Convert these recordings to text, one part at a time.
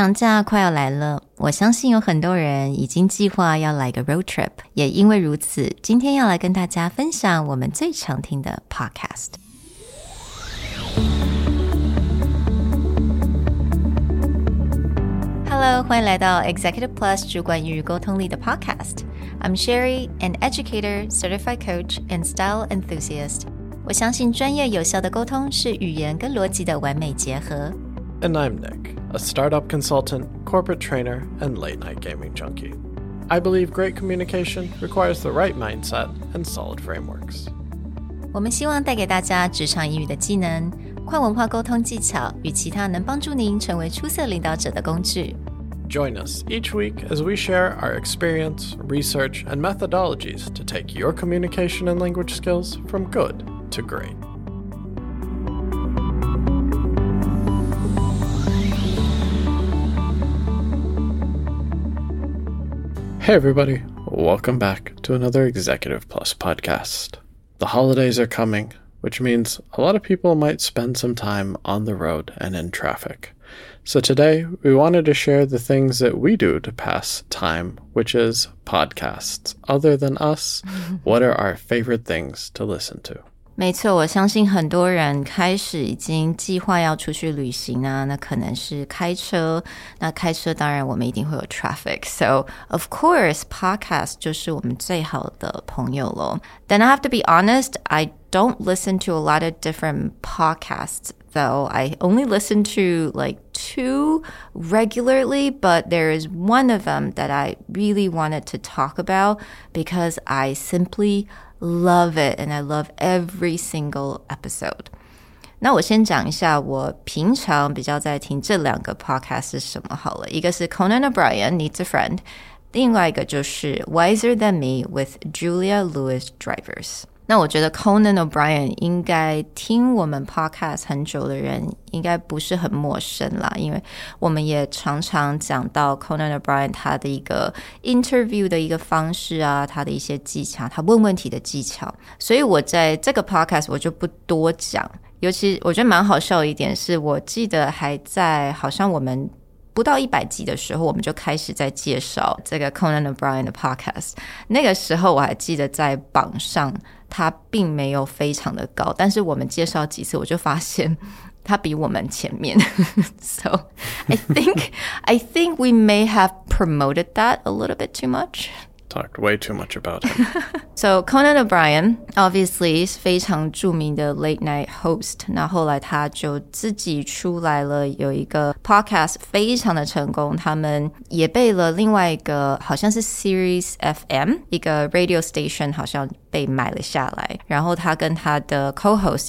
长假快要来了，我相信有很多人已经计划要来个 road trip。也因为如此，今天要来跟大家分享我们最常听的 podcast。Hello，欢迎来到 Executive Plus 主管与沟通力的 podcast。I'm Sherry, an educator, certified coach, and style enthusiast。我相信专业有效的沟通是语言跟逻辑的完美结合。 And I'm Nick, a startup consultant, corporate trainer, and late night gaming junkie. I believe great communication requires the right mindset and solid frameworks. 我们希望带给大家职场英语的技能、跨文化沟通技巧与其他能帮助您成为出色领导者的工具。Join us each week as we share our experience, research, and methodologies to take your communication and language skills from good to great. Hey, everybody. Welcome back to another Executive Plus podcast. The holidays are coming, which means a lot of people might spend some time on the road and in traffic. So today, we wanted to share the things that we do to pass time, which is podcasts. Other than us, what are our favorite things to listen to? 没错，我相信很多人开始已经计划要出去旅行啊，那可能是开车。那开车当然我们一定会有 traffic，so of course podcast 就是我们最好的朋友咯。Then I have to be honest, I don't listen to a lot of different podcasts though. I only listen to like two regularly, but there is one of them that I really wanted to talk about because I simply love it and I love every single episode. 那我先讲一下我平常比较在听这两个 podcast 是什么好了，一个是 Conan O'Brien Needs a Friend，另外一个就是 Wiser Than Me with Julia Louis Dreyfus。那我觉得 Conan O'Brien 应该听我们 podcast 很久的人应该不是很陌生啦，因为我们也常常讲到 Conan O'Brien 他的一个 interview 的一个方式啊，他的一些技巧，他问问题的技巧。所以我在这个 podcast 我就不多讲。尤其我觉得蛮好笑一点是，我记得还在好像我们。不到一百集的时候，我们就开始在介绍这个 Conan O'Brien 的 podcast。那个时候我还记得在榜上，它并没有非常的高，但是我们介绍几次，我就发现他比我们前面。so I think I think we may have promoted that a little bit too much talked way too much about him. so Conan O'Brien obviously 是非常著名的 late night host，那后来他就自己出来了，有一个 podcast 非常的成功，他们也被了另外一个好像是 SiriusXM a radio station 好像被买了下来，然后他跟他的 co-host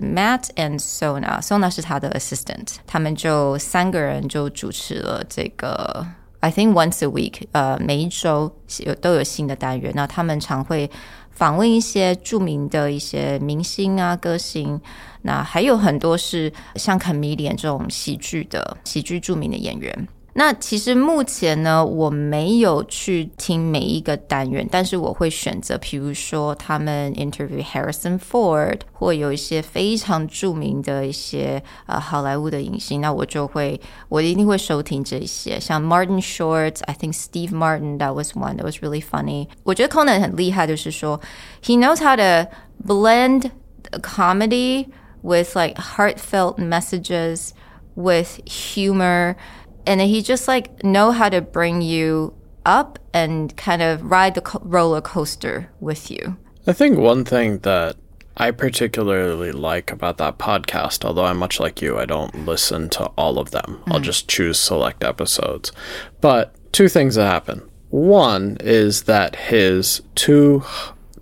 Matt and Sona，Sona 是他的 assistant，他们就三个人就主持了这个。I think once a week，呃，每一周有都有新的单元。那他们常会访问一些著名的一些明星啊、歌星，那还有很多是像 comedian 这种喜剧的喜剧著名的演员。那其实目前呢，我没有去听每一个单元，但是我会选择，比如说他们 interview Harrison Ford，或有一些非常着名的一些呃好莱坞的影星，那我就会我一定会收听这些，像 Martin Short，I think Steve Martin that was one that was really funny。我觉得 Conan 很厉害，就是说 he knows how to blend comedy with like heartfelt messages with humor And he just like know how to bring you up and kind of ride the co- roller coaster with you. I think one thing that I particularly like about that podcast, although I'm much like you, I don't listen to all of them. Mm. I'll just choose select episodes. But two things that happen. One is that his two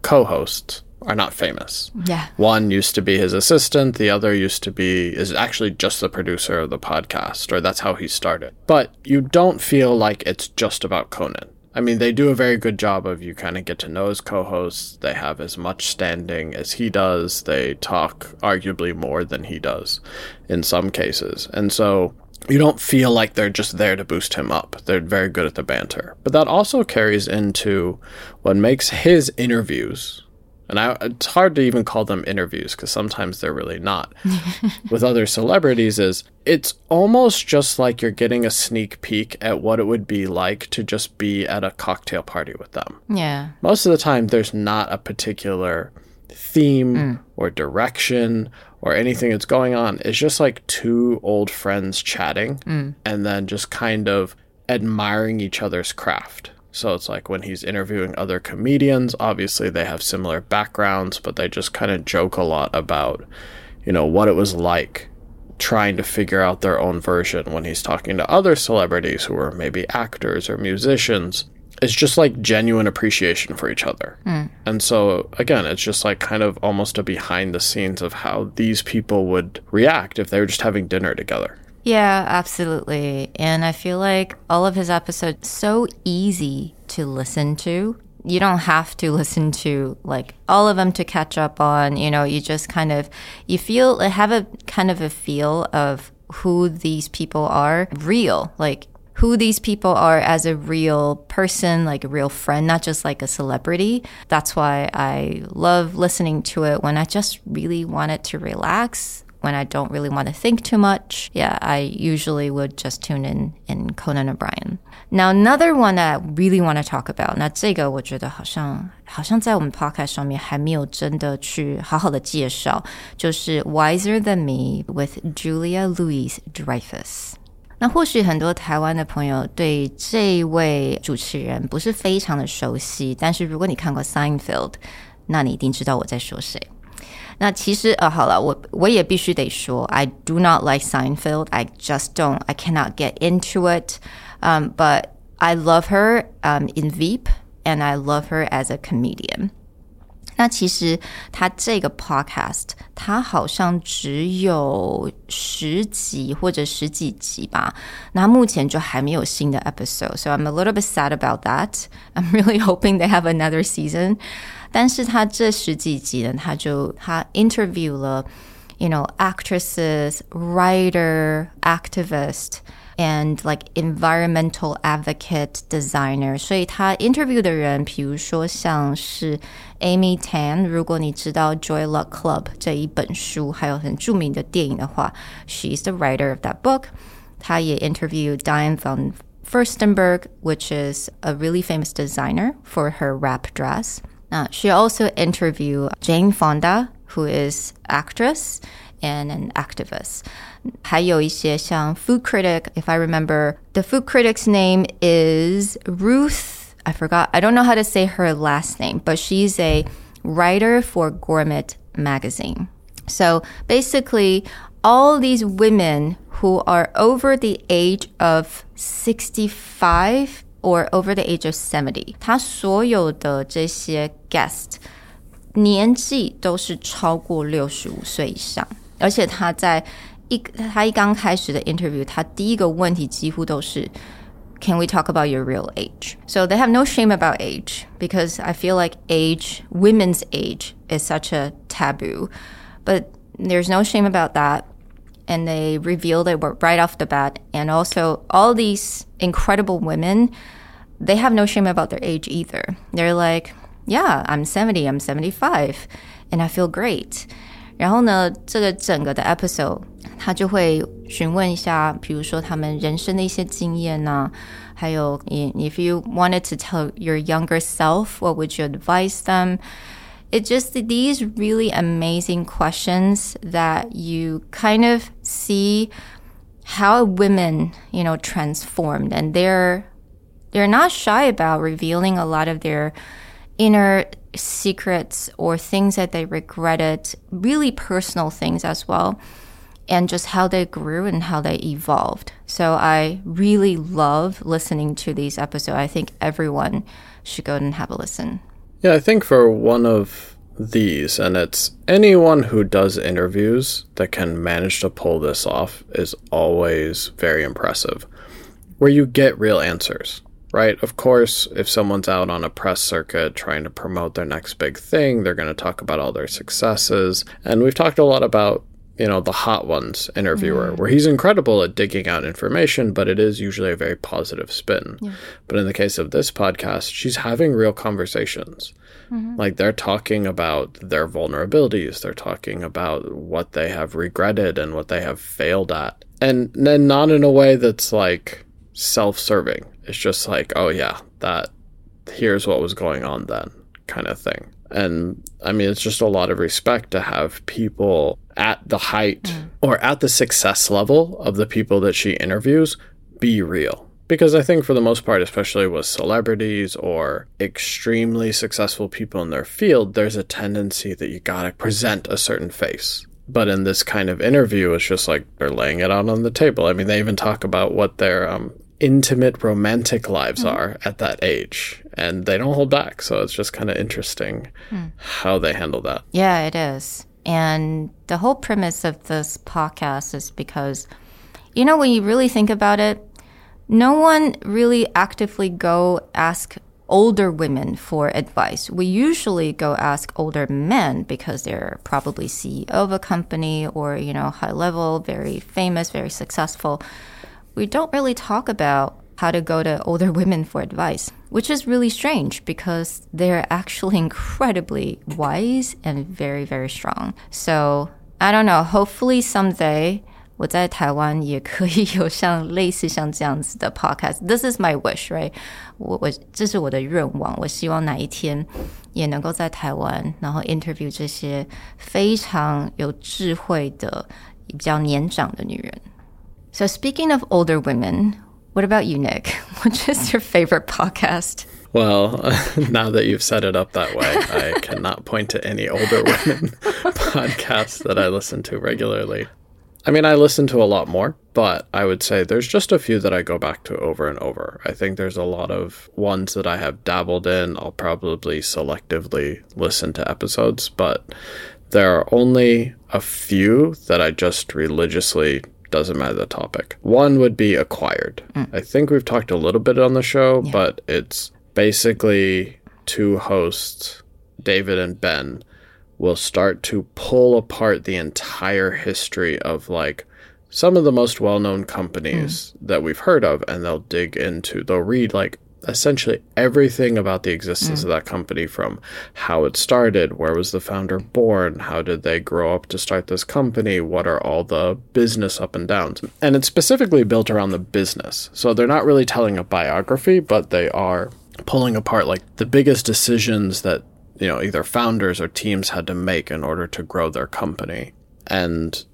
co hosts are not famous. Yeah. One used to be his assistant, the other used to be is actually just the producer of the podcast, or that's how he started. But you don't feel like it's just about Conan. I mean, they do a very good job of you kind of get to know his co hosts. They have as much standing as he does. They talk arguably more than he does in some cases. And so you don't feel like they're just there to boost him up. They're very good at the banter. But that also carries into what makes his interviews and I, it's hard to even call them interviews because sometimes they're really not, with other celebrities is it's almost just like you're getting a sneak peek at what it would be like to just be at a cocktail party with them. Yeah. Most of the time, there's not a particular theme mm. or direction or anything that's going on. It's just like two old friends chatting mm. and then just kind of admiring each other's craft. So it's like when he's interviewing other comedians, obviously they have similar backgrounds, but they just kind of joke a lot about, you know, what it was like trying to figure out their own version when he's talking to other celebrities who are maybe actors or musicians. It's just like genuine appreciation for each other. Hmm. And so, again, it's just like kind of almost a behind the scenes of how these people would react if they were just having dinner together. Yeah, absolutely. And I feel like all of his episodes so easy to listen to. You don't have to listen to like all of them to catch up on, you know, you just kind of you feel have a kind of a feel of who these people are real, like who these people are as a real person, like a real friend, not just like a celebrity. That's why I love listening to it when I just really wanted to relax when I don't really want to think too much, yeah, I usually would just tune in in Conan O'Brien. Now another one that I really want to talk about，那这个我觉得好像好像在我们 podcast 上面还没有真的去好好的介绍，就是 Wiser Than Me with Julia Louis Dreyfus。那或许很多台湾的朋友对这位主持人不是非常的熟悉，但是如果你看过《Seinfeld》，那你一定知道我在说谁。那其实呃，好了，我我也必须得说，I do not like Seinfeld. I just don't. I cannot get into it. Um, but I love her um, in Veep, and I love her as a comedian. 那其实它这个 podcast，它好像只有十集或者十几集吧。那目前就还没有新的 episode，so I'm a little bit sad about that. I'm really hoping they have another season. 但是他这十几集呢，他就他 interview 了，you know actresses, writer, activist. And like environmental advocate designer，所以他 interview 的人，比如说像是 Amy Tan，如果你知道《Joy Luck Club》这一本书，还有很着名的电影的话，she's the writer of that book。他也 interview Diane von Furstenberg, which is a really famous designer for her wrap dress. Uh, she also interviewed Jane Fonda, who is actress and an activist. 还有一些像 food critic, if I remember, the food critic's name is Ruth. I forgot. I don't know how to say her last name, but she's a writer for Gourmet magazine. So basically, all these women who are over the age of 65 or over the age of 70. 他所有的这些 guest 年纪都是超过六十五岁以上，而且他在一他一刚开始的 interview，他第一个问题几乎都是 Can we talk about your real age? So they have no shame about age because I feel like age, women's age, is such a taboo. But there's no shame about that and they revealed it right off the bat. And also, all these incredible women, they have no shame about their age either. They're like, yeah, I'm 70, I'm 75, and I feel great. 然后呢，这个整个的 episode，他就会询问一下，比如说他们人生的一些经验呐、啊，还有 if you wanted to tell your younger self, what would you advise them? It's just these really amazing questions that you kind of see how women, you know, transformed and they're they're not shy about revealing a lot of their inner secrets or things that they regretted, really personal things as well, and just how they grew and how they evolved. So I really love listening to these episodes. I think everyone should go and have a listen. Yeah, I think for one of these, and it's anyone who does interviews that can manage to pull this off is always very impressive. Where you get real answers, right? Of course, if someone's out on a press circuit trying to promote their next big thing, they're going to talk about all their successes. And we've talked a lot about you know, the hot ones interviewer, mm. where he's incredible at digging out information, but it is usually a very positive spin. But in the case of this podcast, she's having real conversations. Mm-hmm. Like they're talking about their vulnerabilities, they're talking about what they have regretted and what they have failed at. And then not in a way that's like self serving. It's just like, oh yeah, that here's what was going on then kind of thing. And I mean, it's just a lot of respect to have people at the height or at the success level of the people that she interviews be real. Because I think for the most part, especially with celebrities or extremely successful people in their field, there's a tendency that you gotta present a certain face. But in this kind of interview, it's just like they're laying it out on the table. I mean, they even talk about what their um, intimate romantic lives mm-hmm. are at that age, and they don't hold back. So it's just kind of interesting hmm. how they handle that. Yeah, it is. And the whole premise of this podcast is because, you know, when you really think about it, no one really actively go ask older women for advice. We usually go ask older men because they're probably CEO of a company or, you know, high level, very famous, very successful We don't really talk about how to go to older women for advice, which is really strange because they're actually incredibly wise and very, very strong. So I don't know. Hopefully someday 我在台湾也可以有像类似像这样子的 podcast. This is my wish, right? 我我这是我的愿望。我希望哪一天也能够在台湾，然后 interview 这些非常有智慧的、比较年长的女人。 So speaking of older women, what about you, Nick? Which is your favorite podcast? Well, now that you've set it up that way, I cannot point to any older women podcasts that I listen to regularly. I mean, I listen to a lot more, but I would say there's just a few that I go back to over and over. I think there's a lot of ones that I have dabbled in. I'll probably selectively listen to episodes, but there are only a few that I just religiously doesn't matter the topic. One would be acquired. Mm. I think we've talked a little bit on the show, but it's basically two hosts, David and Ben, will start to pull apart the entire history of like some of the most well-known companies mm. that we've heard of and they'll dig into they'll read like essentially everything about the existence mm. of that company from how it started where was the founder born how did they grow up to start this company what are all the business up and downs. And it's specifically built around the business. So they're not really telling a biography but they are pulling apart like the biggest decisions that you know either founders or teams had to make in order to grow their company. And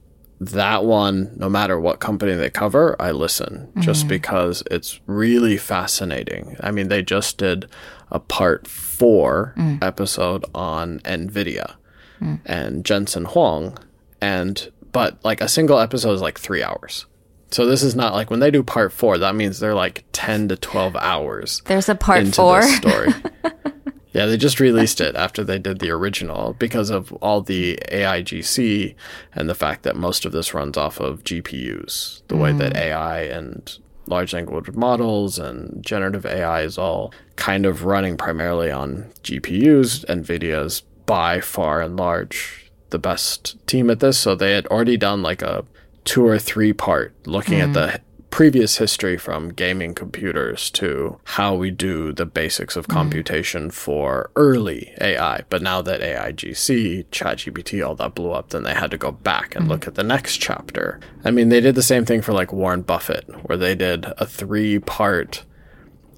that one no matter what company they cover i listen just mm-hmm. because it's really fascinating. I mean they just did a part 4 mm. episode on nvidia mm. and jensen huang and but like a single episode is like 3 hours. So this is not like when they do part 4 that means they're like 10 to 12 hours There's a part into four. story. yeah, they just released it after they did the original because of all the AIGC and the fact that most of this runs off of GPUs. The way that mm. AI and large language models and generative AI is all kind of running primarily on GPUs. NVIDIA's by far and large the best team at this. So they had already done like a two or three part looking at the mm. Previous history from gaming computers to how we do the basics of mm-hmm. computation for early AI. But now that AIGC, ChatGPT, all that blew up, then they had to go back and look mm-hmm. at the next chapter. I mean, they did the same thing for like Warren Buffett, where they did a three part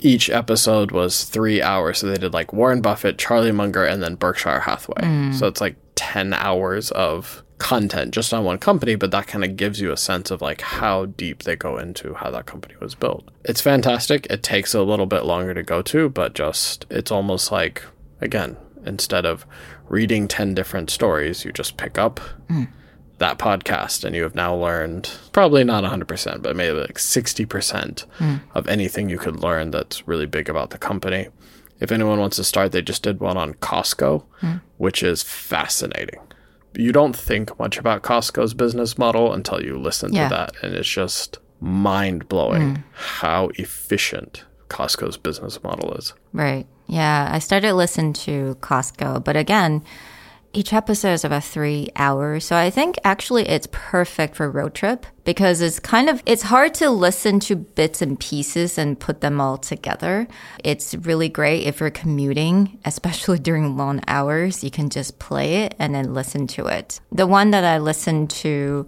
each episode was three hours. So they did like Warren Buffett, Charlie Munger, and then Berkshire Hathaway. Mm. So it's like 10 hours of content just on one company, but that kind of gives you a sense of like how deep they go into how that company was built. It's fantastic. It takes a little bit longer to go to, but just it's almost like, again, instead of reading 10 different stories, you just pick up hmm. that podcast and you have now learned probably not 100% but maybe like 60% hmm. of anything you could learn that's really big about the company. If anyone wants to start they just did one on costco hmm. which is fascinating you don't think much about costco's business model until you listen Yeah. to that and it's just mind-blowing hmm. how efficient costco's business model is Right. Yeah. I started listening to Costco, but again, each episode is about three hours. So I think actually it's perfect for road trip because it's kind of, it's hard to listen to bits and pieces and put them all together. It's really great if you're commuting, especially during long hours. You can just play it and then listen to it. The one that I listened to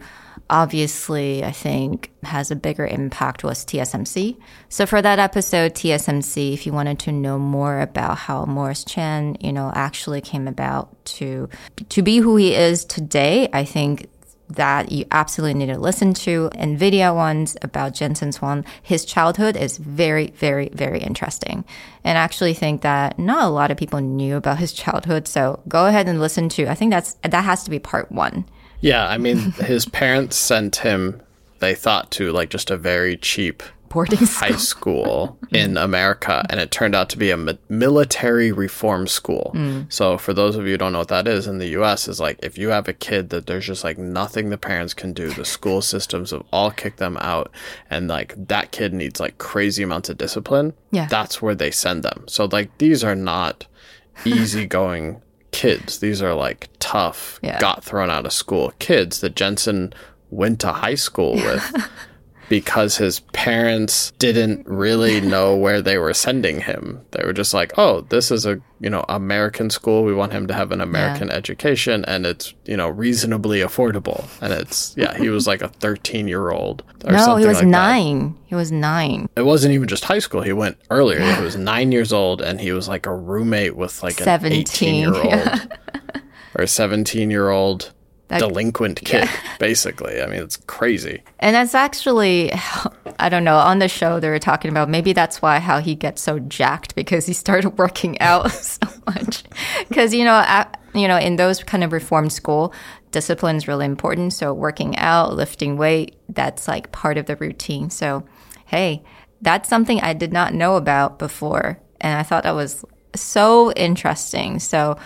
obviously, I think, has a bigger impact was TSMC. So for that episode, TSMC, if you wanted to know more about how Morris Chang, you know, actually came about to to be who he is today, I think that you absolutely need to listen to. NVIDIA ones about Jensen Huang, his childhood is very, very, very interesting. And I actually think that not a lot of people knew about his childhood. So go ahead and listen to, I think that's, that has to be part one. Yeah, I mean, his parents sent him, they thought, to like just a very cheap boarding high school in America, and it turned out to be a mi- military reform school. Hmm. So, for those of you who don't know what that is, in the US, is like if you have a kid that there's just like nothing the parents can do, the school systems have all kicked them out, and like that kid needs like crazy amounts of discipline. Yeah. that's where they send them. So, like these are not easygoing kids. These are like tough, Yeah. got thrown out of school kids that Jensen went to high school with because his parents didn't really know where they were sending him. They were just like, "Oh, this is a, you know, American school. We want him to have an American education and it's, you know, reasonably affordable." And it's yeah, he was like a 13-year-old or No, something he was like that. nine. He was nine. It wasn't even just high school. He went earlier. He was 9 years old and he was like a roommate with like 17. an 17, 18-year-old yeah. or 17-year-old That- delinquent kid, basically. I mean, it's crazy. And that's actually, I don't know, on the show they were talking about maybe that's why how he gets so jacked because he started working out so much. Because, you know, at, you know, in those kind of reform school, discipline is really important. So working out, lifting weight, that's like part of the routine. So, hey, that's something I did not know about before. And I thought that was so interesting. So,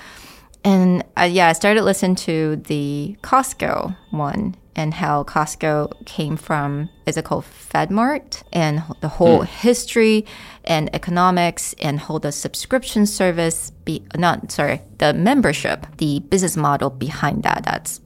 and uh, yeah, I started listening to the Costco one and how Costco came from, is it called FedMart? And the whole history and economics and whole the subscription service, be, not, sorry, the membership, the business model behind that. That's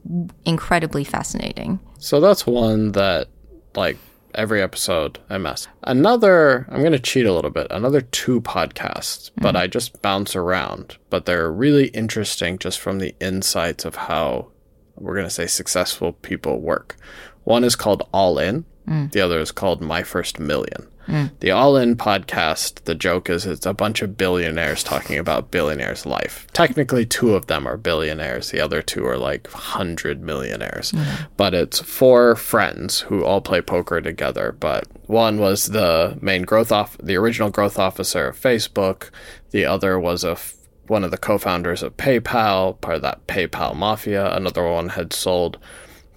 incredibly fascinating. So that's one that, like, every episode I mess. Another, I'm going to cheat a little bit. Another two podcasts, hmm. but I just bounce around. But they're really interesting just from the insights of how we're going to say successful people work. One is called All In, hmm. the other is called My First Million. Mm. The All In podcast, the joke is it's a bunch of billionaires talking about billionaires' life. Technically, two of them are billionaires, the other two are like 100 millionaires. Mm. But it's four friends who all play poker together. But one was the main growth off, the original growth officer of Facebook, the other was a f- one of the co-founders of PayPal, part of that PayPal mafia. Another one had sold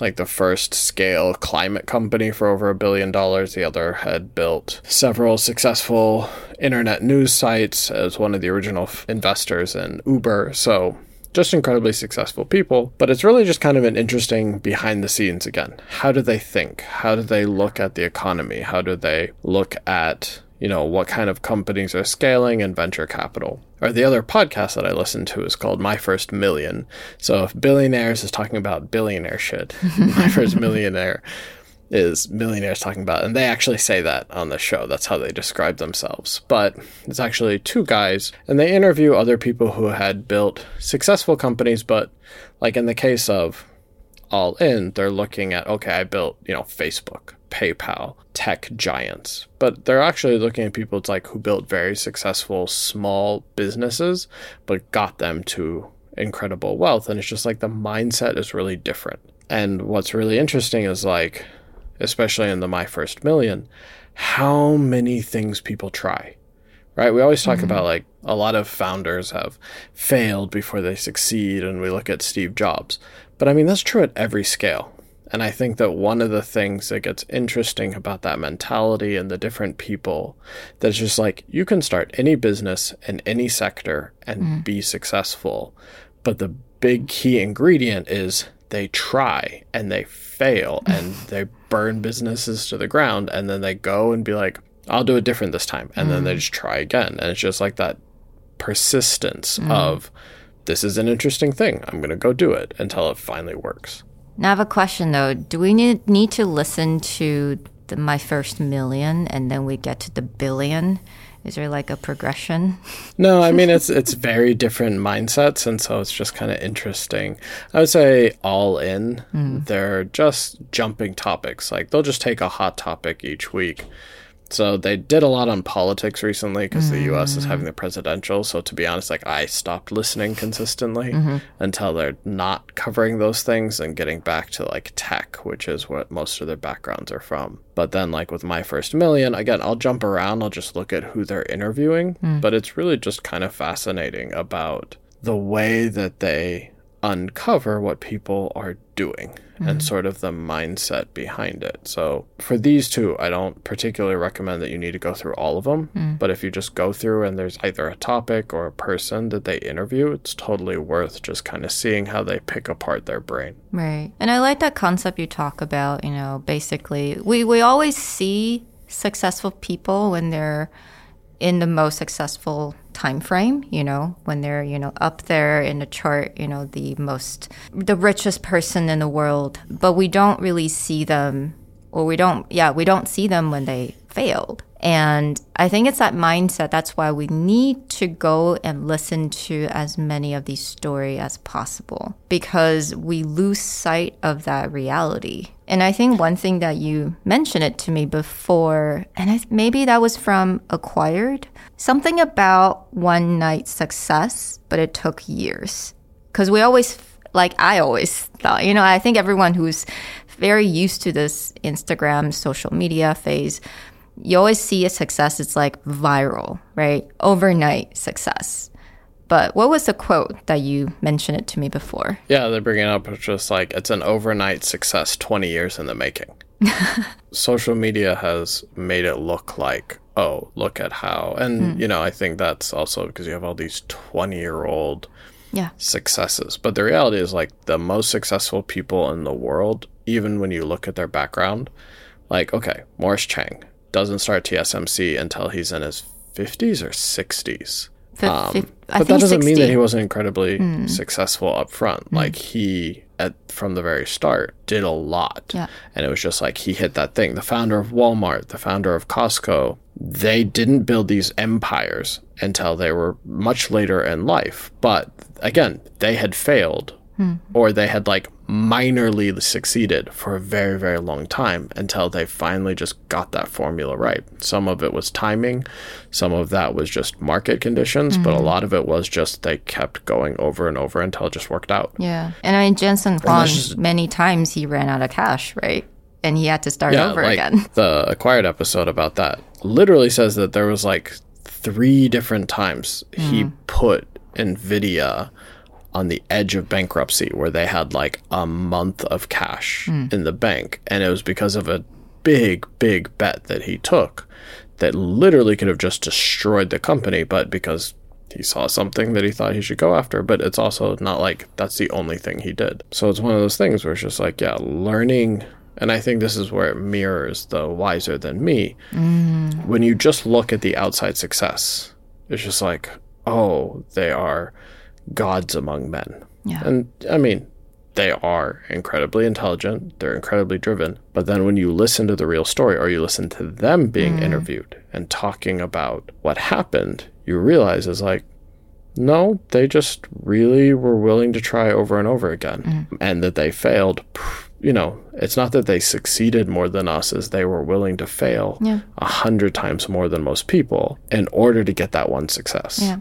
like the first scale climate company for over a billion dollars. The other had built several successful internet news sites as one of the original investors in Uber. So just incredibly successful people, but it's really just kind of an interesting behind the scenes again. How do they think? How do they look at the economy? How do they look at you know, what kind of companies are scaling and venture capital. Or the other podcast that I listen to is called My First Million. So if billionaires is talking about billionaire shit, My First Millionaire is millionaires talking about, and they actually say that on the show. That's how they describe themselves. But it's actually two guys, and they interview other people who had built successful companies, but like in the case of all in, they're looking at, okay, I built, you know, Facebook, PayPal, tech giants. But they're actually looking at people it's like who built very successful small businesses, but got them to incredible wealth. And it's just like the mindset is really different. And what's really interesting is like, especially in the My First Million, how many things people try right? We always talk mm-hmm. about like a lot of founders have failed before they succeed, and we look at Steve Jobs. But I mean, that's true at every scale. And I think that one of the things that gets interesting about that mentality and the different people that's just like you can start any business in any sector and mm. be successful. But the big key ingredient is they try and they fail and they burn businesses to the ground and then they go and be like, I'll do it different this time. And then they mm. just try again. And it's just like that persistence mm. of this is an interesting thing. I'm going to go do it until it finally works. Now I have a question though. Do we need need to listen to the, my first million and then we get to the billion? Is there like a progression? No, I mean it's it's very different mindsets, and so it's just kind of interesting. I would say all in, hmm. they're just jumping topics. Like they'll just take a hot topic each week. So they did a lot on politics recently because the U.S. is mm. having the presidential. So to be honest, like I stopped listening consistently mm-hmm. until they're not covering those things and getting back to like tech, which is what most of their backgrounds are from. But then, like with my first million, again, I'll jump around. I'll just look at who they're interviewing. Mm. But it's really just kind of fascinating about the way that they uncover what people are doing and mm-hmm. sort of the mindset behind it. So for these two, I don't particularly recommend that you need to go through all of them. Mm. But if you just go through and there's either a topic or a person that they interview, it's totally worth just kind of seeing how they pick apart their brain. Right. And I like that concept you talk about, you know, basically we, we always see successful people when they're in the most successful time frame, you know, when they're, you know, up there in the chart, you know, the most the richest person in the world, but we don't really see them or we don't yeah, we don't see them when they failed. And I think it's that mindset. That's why we need to go and listen to as many of these stories as possible because we lose sight of that reality. And I think one thing that you mentioned it to me before, and I, maybe that was from Acquired, something about one night success, but it took years. Because we always, like I always thought, you know, I think everyone who's very used to this Instagram social media phase you always see a success, it's like viral, right? Overnight success. But what was the quote that you mentioned it to me before? Yeah, they're bringing up just like it's an overnight success 20 years in the making. Social media has made it look like, oh, look at how. And, hmm. you know, I think that's also because you have all these 20 year old Yeah. successes. But the reality is, like, the most successful people in the world, even when you look at their background, like, okay, Morris Chang doesn't start TSMC until he's in his 50s or 60s. Fif- Um, fif- I but that doesn't mean that he wasn't incredibly hmm. successful up front. Hmm. Like he, at from the very start, did a lot, Yeah. and it was just like he hit that thing. The founder of Walmart, the founder of Costco, they didn't build these empires until they were much later in life. But again, they had failed, hmm. or they had like minorly succeeded for a very, very long time until they finally just got that formula right. Some of it was timing, some of that was just market conditions, but a mm-hmm. lot of it was just they kept going over and over until it just worked out. Yeah. And I mean, Jensen Huang, just- many times he ran out of cash, right? And he had to start over like again. the acquired episode about that literally says that there was like three different times he mm. put Nvidia on the edge of bankruptcy where they had like a month of cash hmm. in the bank and it was because of a big big bet that he took that literally could have just destroyed the company but because he saw something that he thought he should go after, but it's also not like that's the only thing he did. So it's one of those things where it's just like, yeah, learning. And I think this is where it mirrors the wiser than me. Mm-hmm. When you just look at the outside success, it's just like, oh, they are gods among men. Yeah. And I mean, they are incredibly intelligent, they're incredibly driven. But then when you listen to the real story or you listen to them being mm. interviewed and talking about what happened, you realize is like, no, they just really were willing to try over and over again. Mm. And that they failed, you know, it's not that they succeeded more than us, as they were willing to fail Yeah. a hundred times more than most people in order to get that one success. Yeah.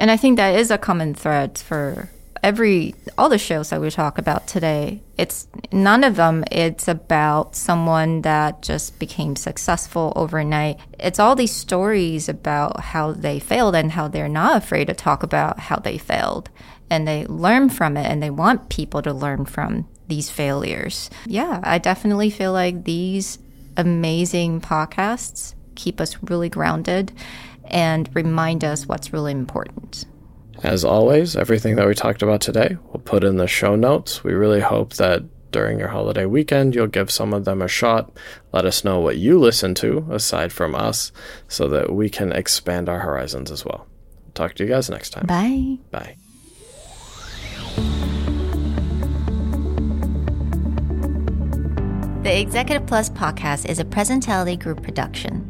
And I think that is a common thread for every all the shows that we talk about today. It's none of them it's about someone that just became successful overnight. It's all these stories about how they failed and how they're not afraid to talk about how they failed and they learn from it and they want people to learn from these failures. Yeah, I definitely feel like these amazing podcasts keep us really grounded and remind us what's really important. As always, everything that we talked about today, we'll put in the show notes. We really hope that during your holiday weekend, you'll give some of them a shot. Let us know what you listen to aside from us so that we can expand our horizons as well. Talk to you guys next time. Bye. Bye. The Executive Plus podcast is a Presentality Group production